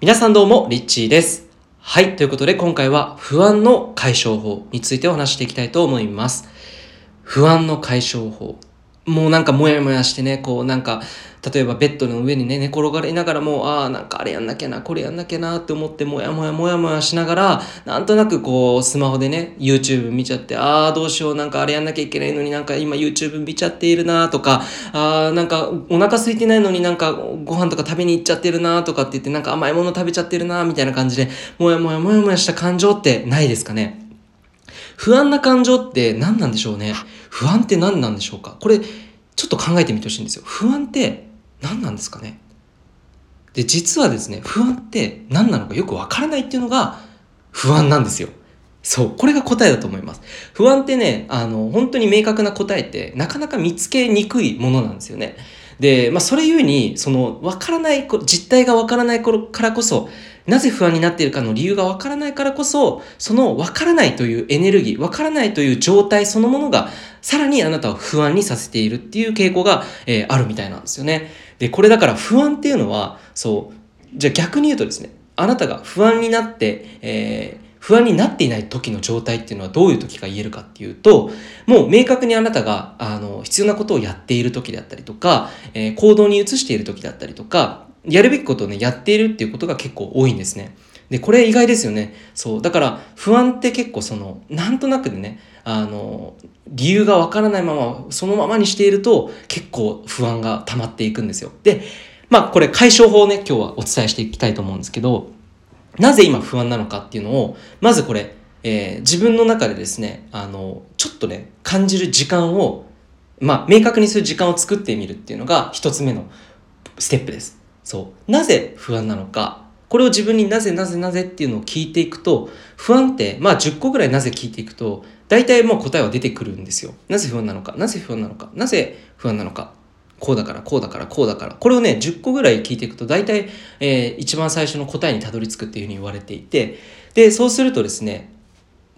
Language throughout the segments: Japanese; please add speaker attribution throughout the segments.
Speaker 1: 皆さんどうも、リッチーです。はい、ということで今回は不安の解消法についてお話していきたいと思います。不安の解消法。もうなんかモヤモヤしてね、こうなんか、例えばベッドの上にね、寝転がりながらも、ああ、なんかあれやんなきゃな、これやんなきゃなって思って、もやもやもやもやしながら、なんとなくこう、スマホでね、YouTube 見ちゃって、ああ、どうしよう、なんかあれやんなきゃいけないのになんか今 YouTube 見ちゃっているなとか、ああ、なんかお腹空いてないのになんかご飯とか食べに行っちゃってるなとかって言って、なんか甘いもの食べちゃってるなみたいな感じで、もやもやもやもやした感情ってないですかね？不安な感情って何なんでしょうね？不安って何なんでしょうか？これ、ちょっと考えてみてほしいんですよ。不安って何なんですかね？で、実はですね、不安って何なのかよくわからないっていうのが不安なんですよ。そう、これが答えだと思います。不安ってね、あの、本当に明確な答えってなかなか見つけにくいものなんですよね。で、まあ、それゆえに、その、わからない、実態がわからない頃からこそ、なぜ不安になっているかの理由がわからないからこそ、そのわからないというエネルギー、わからないという状態そのものが、さらにあなたを不安にさせているっていう傾向が、えーあるみたいなんですよね。で、これだから不安っていうのは、そう、じゃあ逆に言うとですね、あなたが不安になって、えー不安になっていない時の状態っていうのはどういう時が言えるかっていうと、もう明確にあなたが、あの、必要なことをやっている時であったりとか、えー行動に移している時だったりとか、やるべきことをね、やっているっていうことが結構多いんですね。で、これ意外ですよね。そう。だから、不安って結構その、なんとなくでね、あの、理由がわからないまま、そのままにしていると、結構不安が溜まっていくんですよ。で、まあ、これ解消法をね、今日はお伝えしていきたいと思うんですけど、なぜ今不安なのかっていうのを、まずこれ、えー自分の中でですね、あの、ちょっとね、感じる時間を、まあ、明確にする時間を作ってみるっていうのが一つ目のステップです。そう。なぜ不安なのか。これを自分になぜなぜなぜっていうのを聞いていくと、不安って、まあ10個ぐらいなぜ聞いていくと、大体もう答えは出てくるんですよ。なぜ不安なのか、なぜ不安なのか、なぜ不安なのか。こうだから、こうだから、こうだから。これをね、10個ぐらい聞いていくと、大体、えー一番最初の答えにたどり着くっていうふうに言われていて、で、そうするとですね、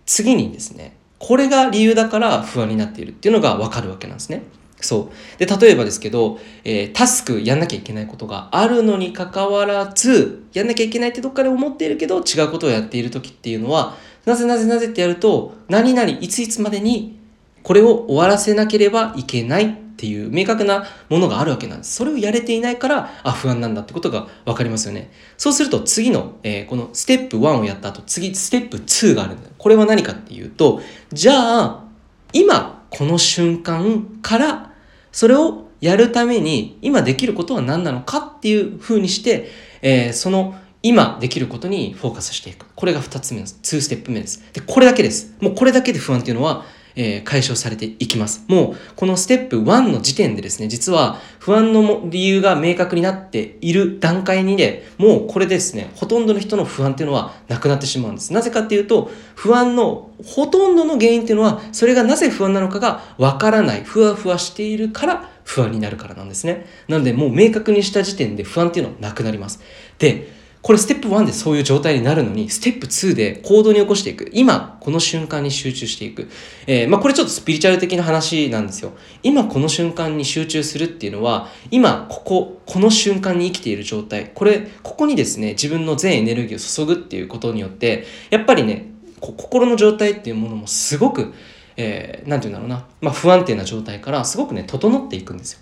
Speaker 1: 次にですね、これが理由だから不安になっているっていうのがわかるわけなんですね。そう。で、例えばですけど、えータスクやんなきゃいけないことがあるのに関わらず、やんなきゃいけないってどっかで思っているけど、違うことをやっている時っていうのは、なぜなぜなぜってやると、何々いついつまでにこれを終わらせなければいけないっていう明確なものがあるわけなんです。それをやれていないから、あ、不安なんだってことがわかりますよね。そうすると次の、えーこのステップ1をやった後、次ステップ2があるんだ。これは何かっていうと、じゃあ、今、この瞬間から、それをやるために、今できることは何なのかっていうふうにして、えーその、今できることにフォーカスしていく。これが2つ目です。2ステップ目です。で、これだけです。もうこれだけで不安っていうのは、えー解消されていきます。もう、このステップ1の時点でですね、実は不安の理由が明確になっている段階にね、もうこれですね、ほとんどの人の不安っていうのはなくなってしまうんです。なぜかっていうと、不安のほとんどの原因っていうのは、それがなぜ不安なのかがわからない、ふわふわしているから不安になるからなんですね。なので、もう明確にした時点で不安っていうのはなくなります。で、これステップ1でそういう状態になるのに、ステップ2で行動に起こしていく。今、この瞬間に集中していく。えーまあこれちょっとスピリチュアル的な話なんですよ。今この瞬間に集中するっていうのは、今、ここ、この瞬間に生きている状態。これ、ここにですね、自分の全エネルギーを注ぐっていうことによって、やっぱりね、心の状態っていうものもすごく、えーなんていうんだろうな、まあ不安定な状態からすごくね、整っていくんですよ。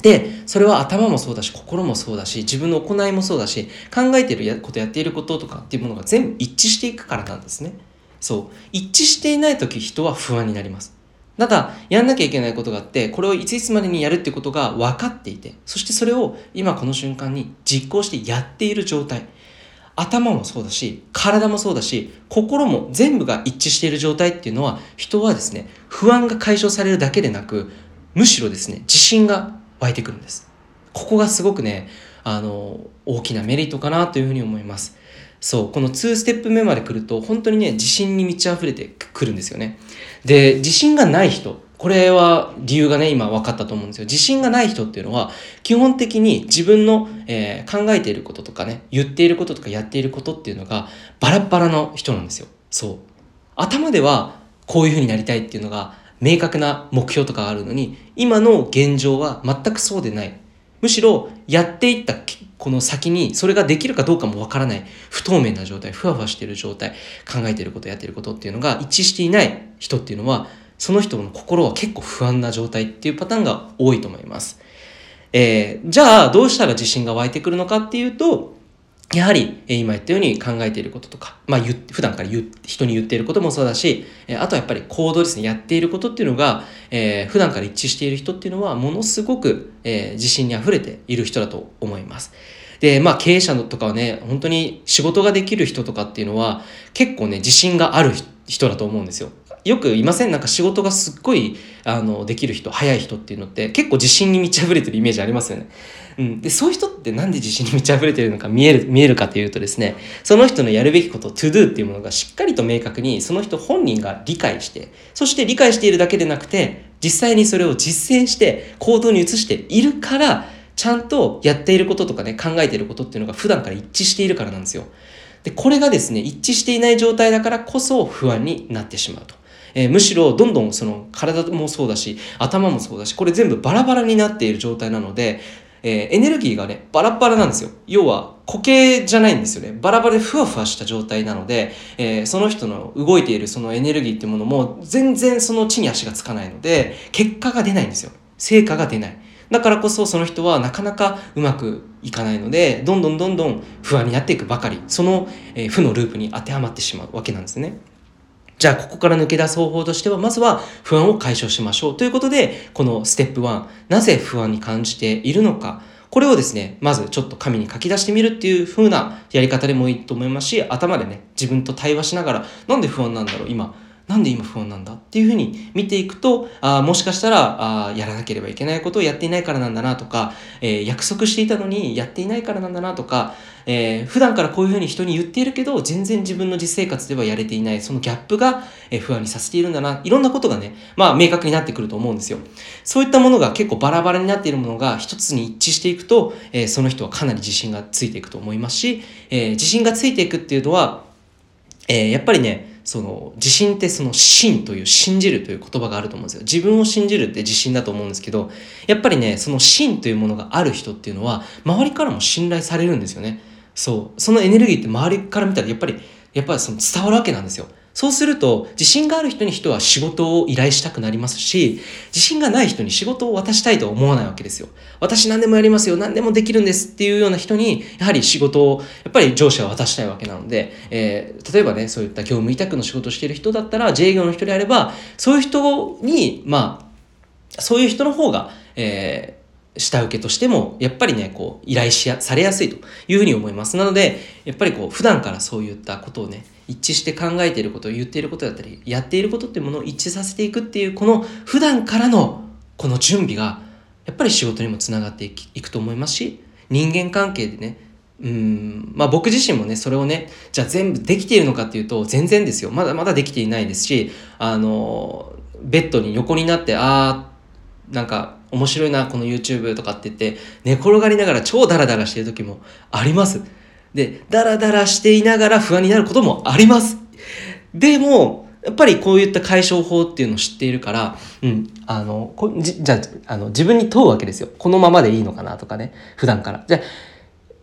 Speaker 1: で、それは頭もそうだし、心もそうだし、自分の行いもそうだし、考えてること、やっていることとかっていうものが全部一致していくからなんですね。そう。一致していないとき、人は不安になります。ただ、やんなきゃいけないことがあって、これをいついつまでにやるってことが分かっていて、そしてそれを今この瞬間に実行してやっている状態。頭もそうだし、体もそうだし、心も全部が一致している状態っていうのは、人はですね、不安が解消されるだけでなく、むしろですね、自信が湧いてくるんです。ここがすごくね、あの、大きなメリットかなというふうに思います。そう、この2ステップ目まで来ると、本当にね、自信に満ち溢れてくるんですよね。で、自信がない人、これは理由がね、今分かったと思うんですよ。自信がない人っていうのは、基本的に自分の、えー考えていることとかね、言っていることとかやっていることっていうのが、バラバラの人なんですよ。そう。頭では、こういう風になりたいっていうのが、明確な目標とかがあるのに、今の現状は全くそうでない。むしろ、やっていったこの先にそれができるかどうかもわからない不透明な状態ふわふわしている状態考えていることやっていることっていうのが一致していない人っていうのはその人の心は結構不安な状態っていうパターンが多いと思います。えー、じゃあどうしたら自信が湧いてくるのかっていうとやはり、え今言ったように考えていることとか、まあ、普段から言人に言っていることもそうだし、えあとはやっぱり行動ですね、やっていることっていうのが、えー、普段から一致している人っていうのは、ものすごく、えー、自信に溢れている人だと思います。で、まあ、経営者とかはね、本当に仕事ができる人とかっていうのは、結構ね、自信がある人だと思うんですよ。よくいませんなんか仕事がすっごいあのできる人早い人っていうのって結構自信に満ち溢れてるイメージありますよね。うん、でそういう人ってなんで自信に満ち溢れてるのか見える見えるかというとですねその人のやるべきこと to do っていうものがしっかりと明確にその人本人が理解してそして理解しているだけでなくて実際にそれを実践して行動に移しているからちゃんとやっていることとかね考えていることっていうのが普段から一致しているからなんですよ。でこれがですね一致していない状態だからこそ不安になってしまうと。えー、むしろどんどんその体もそうだし頭もそうだしこれ全部バラバラになっている状態なのでえー、エネルギーがね、バラバラなんですよ。要は、固形じゃないんですよね。バラバラでふわふわした状態なので、えー、その人の動いているそのエネルギーっていうものも、全然その地に足がつかないので、結果が出ないんですよ。成果が出ない。だからこそその人はなかなかうまくいかないので、どんどんどんどん不安になっていくばかり、その、え、負のループに当てはまってしまうわけなんですね。じゃあ、ここから抜け出す方法としては、まずは不安を解消しましょう。ということで、このステップ1、なぜ不安に感じているのか、これをですね、まずちょっと紙に書き出してみるっていう風なやり方でもいいと思いますし、頭でね、自分と対話しながら、なんで不安なんだろう、今。なんで今不安なんだっていうふうに見ていくと、あもしかしたらあやらなければいけないことをやっていないからなんだなとか、えー、約束していたのにやっていないからなんだなとか、えー、普段からこういうふうに人に言っているけど、全然自分の実生活ではやれていない、そのギャップが、え不安にさせているんだな、いろんなことがね、まあ明確になってくると思うんですよ。そういったものが結構バラバラになっているものが一つに一致していくと、えー、その人はかなり自信がついていくと思いますし、えー、自信がついていくっていうのは、えー、やっぱりね、その自信ってその信という信じるという言葉があると思うんですよ。自分を信じるって自信だと思うんですけど、やっぱりね、その信というものがある人っていうのは、周りからも信頼されるんですよね。そう。そのエネルギーって周りから見たらやっぱり、やっぱりその伝わるわけなんですよ。そうすると、自信がある人に人は仕事を依頼したくなりますし、自信がない人に仕事を渡したいとは思わないわけですよ。私何でもやりますよ、何でもできるんですっていうような人に、やはり仕事を、やっぱり上司は渡したいわけなので、えー、例えばね、そういった業務委託の仕事をしている人だったら、自営業の人であれば、そういう人に、まあ、そういう人の方が、えー、下請けとしても、やっぱりね、こう、依頼しや、されやすいというふうに思います。なので、やっぱりこう、普段からそういったことをね、一致して考えていること、言っていることだったり、やっていることっていうものを一致させていくっていう、この普段からのこの準備が、やっぱり仕事にもつながっていくと思いますし、人間関係でね、うん、まあ僕自身もね、それをね、じゃあ全部できているのかっていうと、全然ですよ。まだまだできていないですし、あの、ベッドに横になって、ああ、なんか面白いな、この YouTube とかって言って、寝転がりながら超ダラダラしてる時もあります。で、ダラダラしていながら不安になることもあります。でも、やっぱりこういった解消法っていうのを知っているから、うん、あの、こじじゃあ、の、自分に問うわけですよ。このままでいいのかなとかね、普段から。じゃ、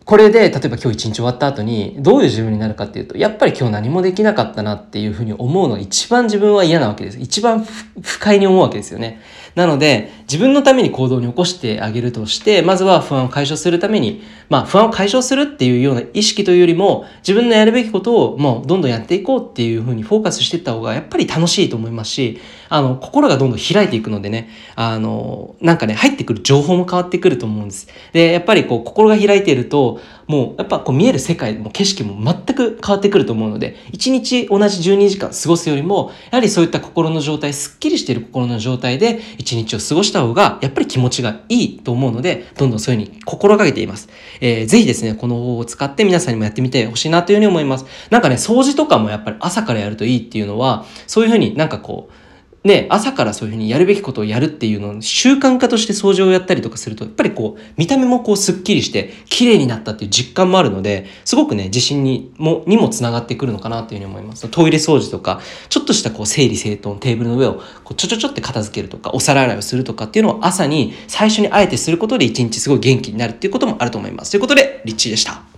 Speaker 1: これで、例えば今日一日終わった後に、どういう自分になるかっていうと、やっぱり今日何もできなかったなっていうふうに思うのが一番自分は嫌なわけです。一番不快に思うわけですよね。なので、自分のために行動に起こしてあげるとして、まずは不安を解消するために、まあ不安を解消するっていうような意識というよりも、自分のやるべきことをもうどんどんやっていこうっていうふうにフォーカスしていった方がやっぱり楽しいと思いますし、あの、心がどんどん開いていくのでね、あの、なんかね、入ってくる情報も変わってくると思うんです。で、やっぱりこう、心が開いていると、もうやっぱこう見える世界も景色も全く変わってくると思うので、一日同じ12時間過ごすよりも、やはりそういった心の状態、すっきりしている心の状態で一日を過ごした方が、やっぱり気持ちがいいと思うので、どんどんそういうふうに心がけています。えー、ぜひですね、この方法を使って皆さんにもやってみてほしいなというふうに思います。なんかね、掃除とかもやっぱり朝からやるといいっていうのは、そういうふうになんかこう、ね、朝からそういうふうにやるべきことをやるっていうのを習慣化として掃除をやったりとかすると、やっぱりこう、見た目もこうスッキリして綺麗になったっていう実感もあるので、すごくね、自信にも、にもつながってくるのかなというふうに思います。トイレ掃除とか、ちょっとしたこう整理整頓、テーブルの上をこうちょちょちょって片付けるとか、お皿洗いをするとかっていうのを朝に最初にあえてすることで一日すごい元気になるっていうこともあると思います。ということで、リッチーでした。